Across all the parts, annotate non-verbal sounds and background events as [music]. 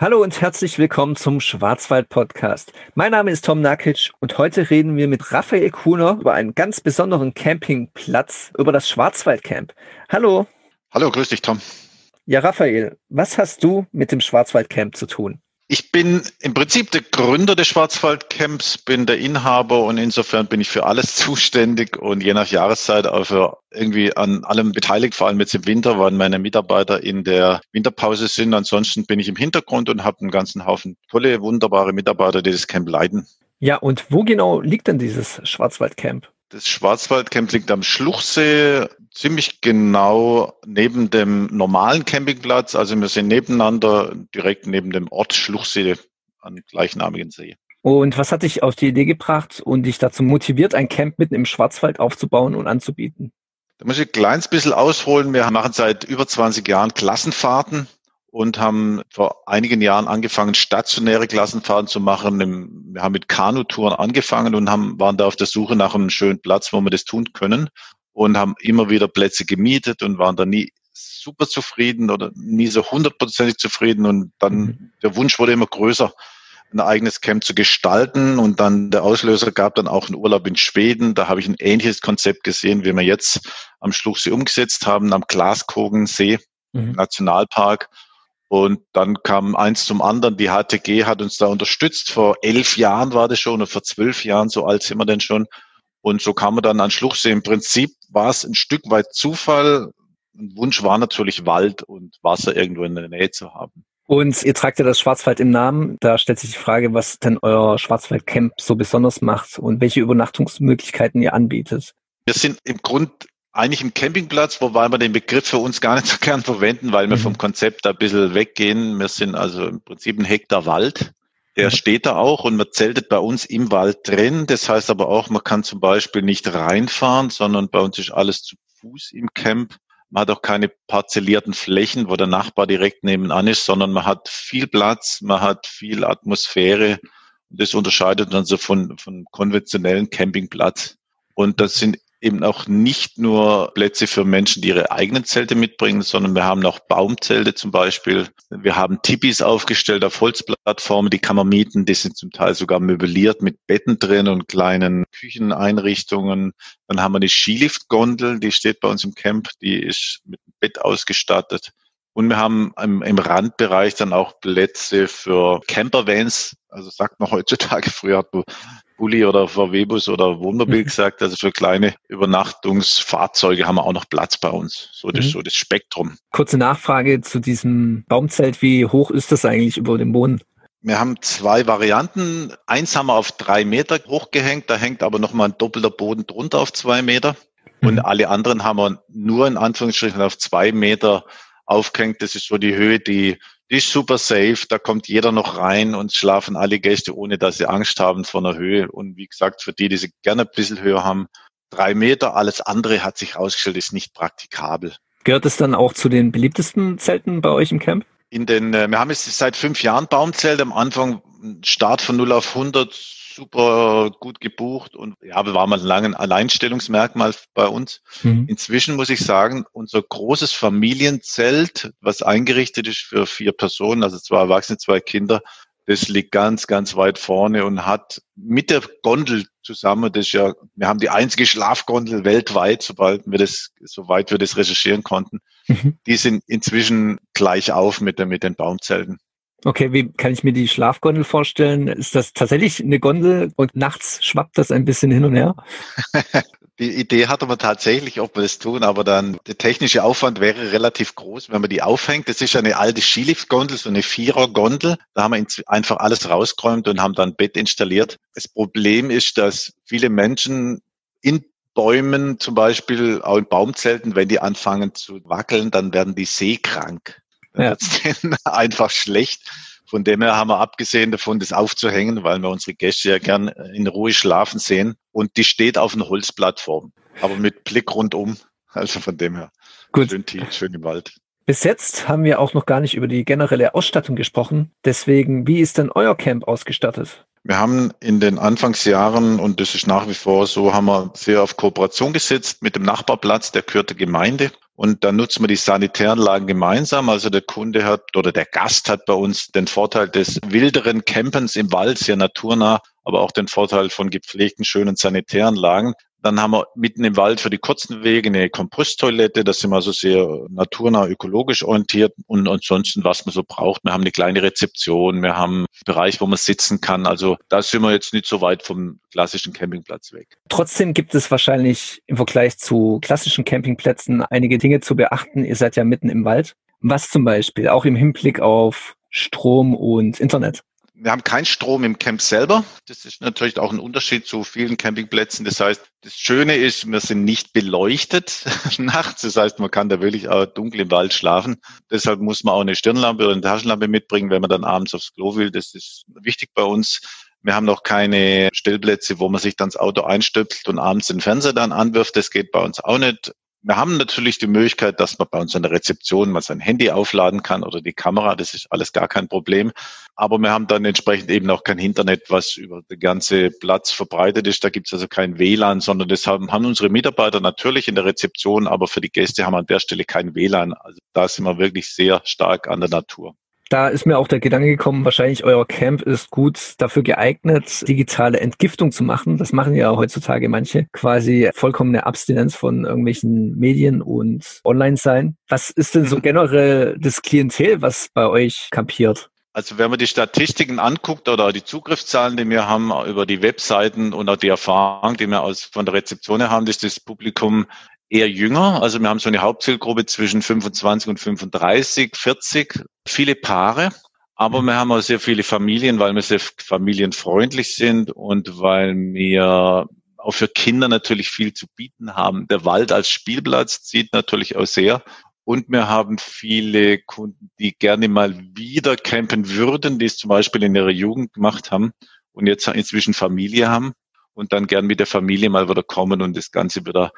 Hallo und herzlich willkommen zum Schwarzwald Podcast. Mein Name ist Tom Nakic und heute reden wir mit Raphael Kuhner über einen ganz besonderen Campingplatz, über das Schwarzwaldcamp. Hallo. Hallo, grüß dich, Tom. Ja, Raphael, was hast du mit dem Schwarzwaldcamp zu tun? Ich bin im Prinzip der Gründer des Schwarzwaldcamps, bin der Inhaber und insofern bin ich für alles [laughs] zuständig und je nach Jahreszeit auch für irgendwie an allem beteiligt, vor allem jetzt im Winter, weil meine Mitarbeiter in der Winterpause sind. Ansonsten bin ich im Hintergrund und habe einen ganzen Haufen tolle, wunderbare Mitarbeiter, die das Camp leiten. Ja, und wo genau liegt denn dieses Schwarzwaldcamp? Das Schwarzwaldcamp liegt am Schluchsee, ziemlich genau neben dem normalen Campingplatz. Also wir sind nebeneinander, direkt neben dem Ort Schluchsee an gleichnamigen See. Und was hat dich auf die Idee gebracht und dich dazu motiviert, ein Camp mitten im Schwarzwald aufzubauen und anzubieten? Da muss ich ein kleines bisschen ausholen. Wir machen seit über 20 Jahren Klassenfahrten und haben vor einigen Jahren angefangen, stationäre Klassenfahrten zu machen. Wir haben mit Kanutouren angefangen und haben, waren da auf der Suche nach einem schönen Platz, wo wir das tun können und haben immer wieder Plätze gemietet und waren da nie super zufrieden oder nie so hundertprozentig zufrieden und dann mhm. der Wunsch wurde immer größer, ein eigenes Camp zu gestalten und dann der Auslöser gab dann auch einen Urlaub in Schweden. Da habe ich ein ähnliches Konzept gesehen, wie wir jetzt am Schluchsee umgesetzt haben, am Glaskogensee mhm. Nationalpark und dann kam eins zum anderen. Die HTG hat uns da unterstützt. Vor elf Jahren war das schon und vor zwölf Jahren, so alt sind wir denn schon. Und so kam man dann an Schluchsee. Im Prinzip war es ein Stück weit Zufall. Ein Wunsch war natürlich Wald und Wasser irgendwo in der Nähe zu haben. Und ihr tragt ja das Schwarzwald im Namen. Da stellt sich die Frage, was denn euer Schwarzwaldcamp so besonders macht und welche Übernachtungsmöglichkeiten ihr anbietet. Wir sind im Grund eigentlich ein Campingplatz, wobei wir den Begriff für uns gar nicht so gern verwenden, weil wir mhm. vom Konzept ein bisschen weggehen. Wir sind also im Prinzip ein Hektar Wald. Der steht da auch und man zeltet bei uns im Wald drin. Das heißt aber auch, man kann zum Beispiel nicht reinfahren, sondern bei uns ist alles zu Fuß im Camp. Man hat auch keine parzellierten Flächen, wo der Nachbar direkt nebenan ist, sondern man hat viel Platz, man hat viel Atmosphäre. Und das unterscheidet dann so von, von konventionellen Campingplatz. Und das sind eben auch nicht nur Plätze für Menschen, die ihre eigenen Zelte mitbringen, sondern wir haben auch Baumzelte zum Beispiel. Wir haben Tipis aufgestellt auf Holzplattformen, die kann man mieten. Die sind zum Teil sogar möbliert mit Betten drin und kleinen Kücheneinrichtungen. Dann haben wir eine Skiliftgondel, die steht bei uns im Camp, die ist mit Bett ausgestattet. Und wir haben im, im Randbereich dann auch Plätze für Campervans. Also sagt man [laughs] heutzutage, früher hat man Bulli oder VW-Bus oder Wohnmobil mhm. [laughs] gesagt. Also für kleine Übernachtungsfahrzeuge haben wir auch noch Platz bei uns. So das, mhm. so das Spektrum. Kurze Nachfrage zu diesem Baumzelt. Wie hoch ist das eigentlich über dem Boden? Wir haben zwei Varianten. Eins haben wir auf drei Meter hochgehängt. Da hängt aber nochmal ein doppelter Boden drunter auf zwei Meter. Und mhm. alle anderen haben wir nur in Anführungsstrichen auf zwei Meter aufgehängt. Das ist so die Höhe, die die ist super safe, da kommt jeder noch rein und schlafen alle Gäste, ohne dass sie Angst haben vor einer Höhe. Und wie gesagt, für die, die sie gerne ein bisschen höher haben, drei Meter, alles andere hat sich herausgestellt, ist nicht praktikabel. Gehört es dann auch zu den beliebtesten Zelten bei euch im Camp? In den, äh, wir haben jetzt seit fünf Jahren Baumzelt. Am Anfang Start von 0 auf 100 super gut gebucht und ja, wir waren mal lange ein Alleinstellungsmerkmal bei uns. Mhm. Inzwischen muss ich sagen, unser großes Familienzelt, was eingerichtet ist für vier Personen, also zwei Erwachsene, zwei Kinder, das liegt ganz, ganz weit vorne und hat mit der Gondel zusammen, das ist ja, wir haben die einzige Schlafgondel weltweit, sobald wir das, soweit wir das recherchieren konnten. Mhm. Die sind inzwischen gleich auf mit, der, mit den Baumzelten. Okay, wie kann ich mir die Schlafgondel vorstellen? Ist das tatsächlich eine Gondel und nachts schwappt das ein bisschen hin und her? [laughs] Die Idee hatte man tatsächlich, ob wir das tun, aber dann der technische Aufwand wäre relativ groß, wenn man die aufhängt. Das ist eine alte Skiliftgondel, so eine Vierergondel. Da haben wir einfach alles rausgeräumt und haben dann Bett installiert. Das Problem ist, dass viele Menschen in Bäumen zum Beispiel, auch in Baumzelten, wenn die anfangen zu wackeln, dann werden die seekrank. Ja. [laughs] einfach schlecht. Von dem her haben wir abgesehen davon, das aufzuhängen, weil wir unsere Gäste ja gern in Ruhe schlafen sehen. Und die steht auf einer Holzplattform, aber mit Blick rundum. Also von dem her. Gut. Schön tief, schön im Wald. Bis jetzt haben wir auch noch gar nicht über die generelle Ausstattung gesprochen. Deswegen, wie ist denn euer Camp ausgestattet? Wir haben in den Anfangsjahren, und das ist nach wie vor so, haben wir sehr auf Kooperation gesetzt mit dem Nachbarplatz, der gehört der Gemeinde. Und dann nutzen wir die Sanitäranlagen gemeinsam. Also der Kunde hat oder der Gast hat bei uns den Vorteil des wilderen Campens im Wald, sehr naturnah, aber auch den Vorteil von gepflegten, schönen Sanitäranlagen. Dann haben wir mitten im Wald für die kurzen Wege eine Komposttoilette. Das sind wir also sehr naturnah, ökologisch orientiert. Und ansonsten, was man so braucht. Wir haben eine kleine Rezeption. Wir haben einen Bereich, wo man sitzen kann. Also da sind wir jetzt nicht so weit vom klassischen Campingplatz weg. Trotzdem gibt es wahrscheinlich im Vergleich zu klassischen Campingplätzen einige Dinge zu beachten. Ihr seid ja mitten im Wald. Was zum Beispiel, auch im Hinblick auf Strom und Internet? Wir haben keinen Strom im Camp selber. Das ist natürlich auch ein Unterschied zu vielen Campingplätzen. Das heißt, das Schöne ist, wir sind nicht beleuchtet [laughs] nachts. Das heißt, man kann da wirklich auch dunkel im Wald schlafen. Deshalb muss man auch eine Stirnlampe oder eine Taschenlampe mitbringen, wenn man dann abends aufs Klo will. Das ist wichtig bei uns. Wir haben noch keine Stellplätze, wo man sich dann das Auto einstöpselt und abends den Fernseher dann anwirft. Das geht bei uns auch nicht. Wir haben natürlich die Möglichkeit, dass man bei uns an der Rezeption mal sein Handy aufladen kann oder die Kamera. Das ist alles gar kein Problem. Aber wir haben dann entsprechend eben auch kein Internet, was über den ganzen Platz verbreitet ist. Da gibt es also kein WLAN, sondern das haben, haben unsere Mitarbeiter natürlich in der Rezeption, aber für die Gäste haben wir an der Stelle kein WLAN. Also da sind wir wirklich sehr stark an der Natur. Da ist mir auch der Gedanke gekommen, wahrscheinlich euer Camp ist gut dafür geeignet, digitale Entgiftung zu machen. Das machen ja heutzutage manche. Quasi vollkommene Abstinenz von irgendwelchen Medien und Online-Sein. Was ist denn so [laughs] generell das Klientel, was bei euch kampiert? Also wenn man die Statistiken anguckt oder die Zugriffszahlen, die wir haben über die Webseiten und auch die Erfahrung, die wir aus, von der Rezeption haben, ist das Publikum eher jünger. Also wir haben so eine Hauptzielgruppe zwischen 25 und 35, 40, viele Paare. Aber wir haben auch sehr viele Familien, weil wir sehr familienfreundlich sind und weil wir auch für Kinder natürlich viel zu bieten haben. Der Wald als Spielplatz zieht natürlich auch sehr. Und wir haben viele Kunden, die gerne mal wieder campen würden, die es zum Beispiel in ihrer Jugend gemacht haben und jetzt inzwischen Familie haben und dann gern mit der Familie mal wieder kommen und das Ganze wieder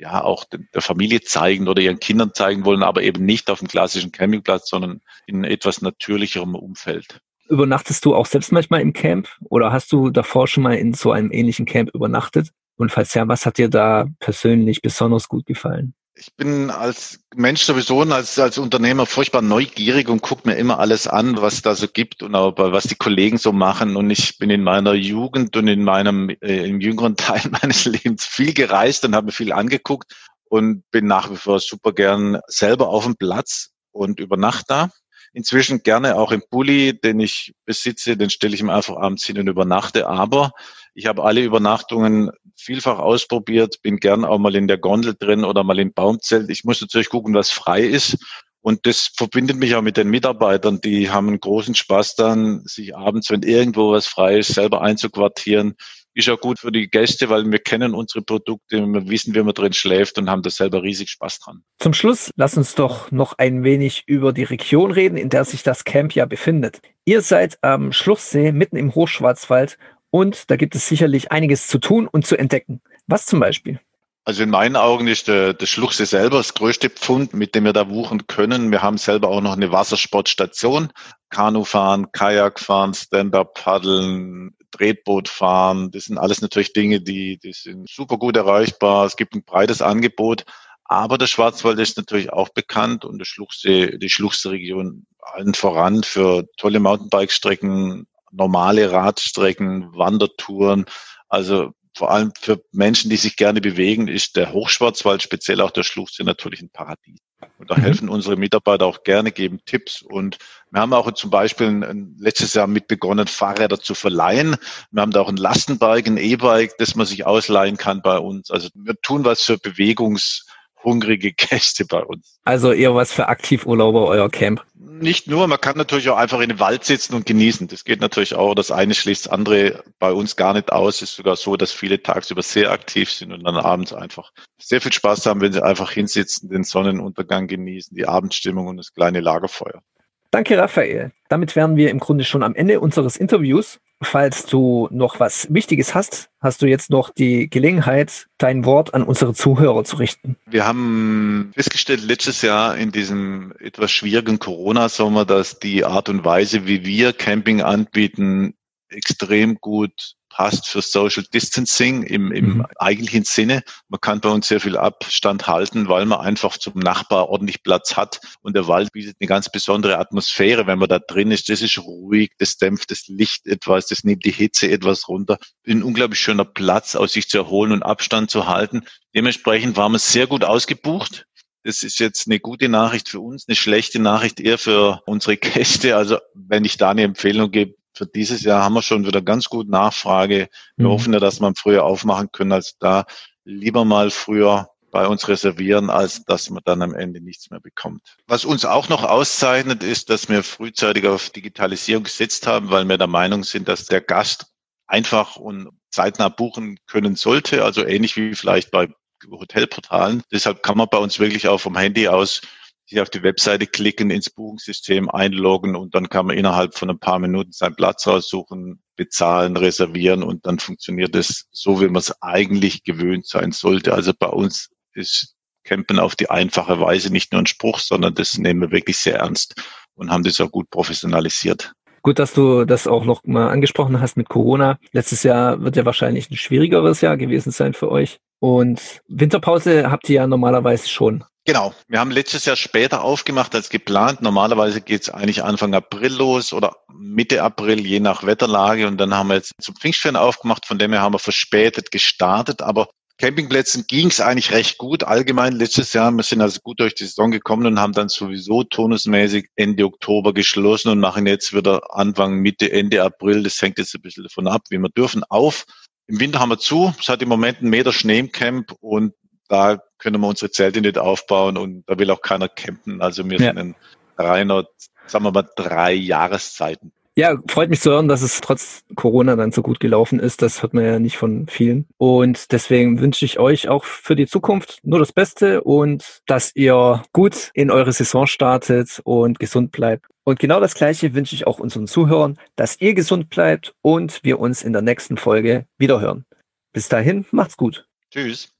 ja auch der Familie zeigen oder ihren Kindern zeigen wollen, aber eben nicht auf dem klassischen Campingplatz, sondern in etwas natürlicherem Umfeld. Übernachtest du auch selbst manchmal im Camp oder hast du davor schon mal in so einem ähnlichen Camp übernachtet? Und falls ja, was hat dir da persönlich besonders gut gefallen? Ich bin als Mensch sowieso als, als Unternehmer furchtbar neugierig und gucke mir immer alles an, was da so gibt und auch was die Kollegen so machen. Und ich bin in meiner Jugend und in meinem äh, im jüngeren [laughs] Teil meines Lebens viel gereist und habe mir viel angeguckt und bin nach wie vor super gern selber auf dem Platz und über Nacht da. Inzwischen gerne auch im Bulli, den ich besitze, den stelle ich mir einfach abends hin und übernachte. Aber ich habe alle Übernachtungen vielfach ausprobiert, bin gern auch mal in der Gondel drin oder mal im Baumzelt. Ich muss natürlich gucken, was frei ist. Und das verbindet mich auch mit den Mitarbeitern. Die haben einen großen Spaß dann, sich abends, wenn irgendwo was frei ist, selber einzuquartieren. Ist auch gut für die Gäste, weil wir kennen unsere Produkte, wir wissen, wie man drin schläft und haben da selber riesig Spaß dran. Zum Schluss, lass uns doch noch ein wenig über die Region reden, in der sich das Camp ja befindet. Ihr seid am Schluchsee mitten im Hochschwarzwald und da gibt es sicherlich einiges zu tun und zu entdecken. Was zum Beispiel? Also in meinen Augen ist der, der Schluchsee selber das größte Pfund, mit dem wir da wuchen können. Wir haben selber auch noch eine Wassersportstation. Kanufahren, Kajakfahren, Stand-Up-Paddeln, Tretboot fahren. Das sind alles natürlich Dinge, die, die sind super gut erreichbar. Es gibt ein breites Angebot. Aber der Schwarzwald ist natürlich auch bekannt und der Schluchsee, die Schluchsee-Region allen voran für tolle Mountainbike-Strecken, normale Radstrecken, Wandertouren. Also vor allem für Menschen, die sich gerne bewegen, ist der Hochschwarzwald, speziell auch der Schluchsee natürlich ein Paradies. Und da mhm. helfen unsere Mitarbeiter auch gerne, geben Tipps. Und wir haben auch zum Beispiel letztes Jahr mit begonnen, Fahrräder zu verleihen. Wir haben da auch ein Lastenbike, ein E-Bike, das man sich ausleihen kann bei uns. Also wir tun was für bewegungshungrige Gäste bei uns. Also eher was für Aktivurlauber, euer Camp. Nicht nur, man kann natürlich auch einfach in den Wald sitzen und genießen. Das geht natürlich auch. Das eine schließt das andere bei uns gar nicht aus. Es ist sogar so, dass viele tagsüber sehr aktiv sind und dann abends einfach sehr viel Spaß haben, wenn sie einfach hinsitzen, den Sonnenuntergang genießen, die Abendstimmung und das kleine Lagerfeuer. Danke, Raphael. Damit wären wir im Grunde schon am Ende unseres Interviews. Falls du noch was Wichtiges hast, hast du jetzt noch die Gelegenheit, dein Wort an unsere Zuhörer zu richten. Wir haben festgestellt letztes Jahr in diesem etwas schwierigen Corona-Sommer, dass die Art und Weise, wie wir Camping anbieten, extrem gut passt für Social Distancing im, im mhm. eigentlichen Sinne. Man kann bei uns sehr viel Abstand halten, weil man einfach zum Nachbar ordentlich Platz hat. Und der Wald bietet eine ganz besondere Atmosphäre, wenn man da drin ist. Das ist ruhig, das dämpft das Licht etwas, das nimmt die Hitze etwas runter. Ein unglaublich schöner Platz, aus sich zu erholen und Abstand zu halten. Dementsprechend waren wir sehr gut ausgebucht. Das ist jetzt eine gute Nachricht für uns, eine schlechte Nachricht eher für unsere Gäste. Also wenn ich da eine Empfehlung gebe, für dieses Jahr haben wir schon wieder ganz gut Nachfrage. Wir mhm. hoffen ja, dass wir früher aufmachen können, als da lieber mal früher bei uns reservieren, als dass man dann am Ende nichts mehr bekommt. Was uns auch noch auszeichnet, ist, dass wir frühzeitig auf Digitalisierung gesetzt haben, weil wir der Meinung sind, dass der Gast einfach und zeitnah buchen können sollte, also ähnlich wie vielleicht bei Hotelportalen. Deshalb kann man bei uns wirklich auch vom Handy aus sich auf die Webseite klicken, ins Buchungssystem einloggen und dann kann man innerhalb von ein paar Minuten seinen Platz raussuchen, bezahlen, reservieren und dann funktioniert es so, wie man es eigentlich gewöhnt sein sollte. Also bei uns ist Campen auf die einfache Weise nicht nur ein Spruch, sondern das nehmen wir wirklich sehr ernst und haben das auch gut professionalisiert. Gut, dass du das auch noch mal angesprochen hast mit Corona. Letztes Jahr wird ja wahrscheinlich ein schwierigeres Jahr gewesen sein für euch. Und Winterpause habt ihr ja normalerweise schon. Genau. Wir haben letztes Jahr später aufgemacht als geplant. Normalerweise geht es eigentlich Anfang April los oder Mitte April, je nach Wetterlage. Und dann haben wir jetzt zum Pfingstferien aufgemacht. Von dem her haben wir verspätet gestartet. Aber Campingplätzen ging es eigentlich recht gut. Allgemein letztes Jahr, wir sind also gut durch die Saison gekommen und haben dann sowieso tonusmäßig Ende Oktober geschlossen und machen jetzt wieder Anfang, Mitte, Ende April. Das hängt jetzt ein bisschen davon ab, wie wir dürfen, auf. Im Winter haben wir zu. Es hat im Moment einen Meter Schnee im Camp und da können wir unsere Zelte nicht aufbauen und da will auch keiner campen. Also wir ja. sind ein reiner, sagen wir mal, drei Jahreszeiten. Ja, freut mich zu hören, dass es trotz Corona dann so gut gelaufen ist. Das hört man ja nicht von vielen. Und deswegen wünsche ich euch auch für die Zukunft nur das Beste und dass ihr gut in eure Saison startet und gesund bleibt. Und genau das Gleiche wünsche ich auch unseren Zuhörern, dass ihr gesund bleibt und wir uns in der nächsten Folge wiederhören. Bis dahin, macht's gut. Tschüss.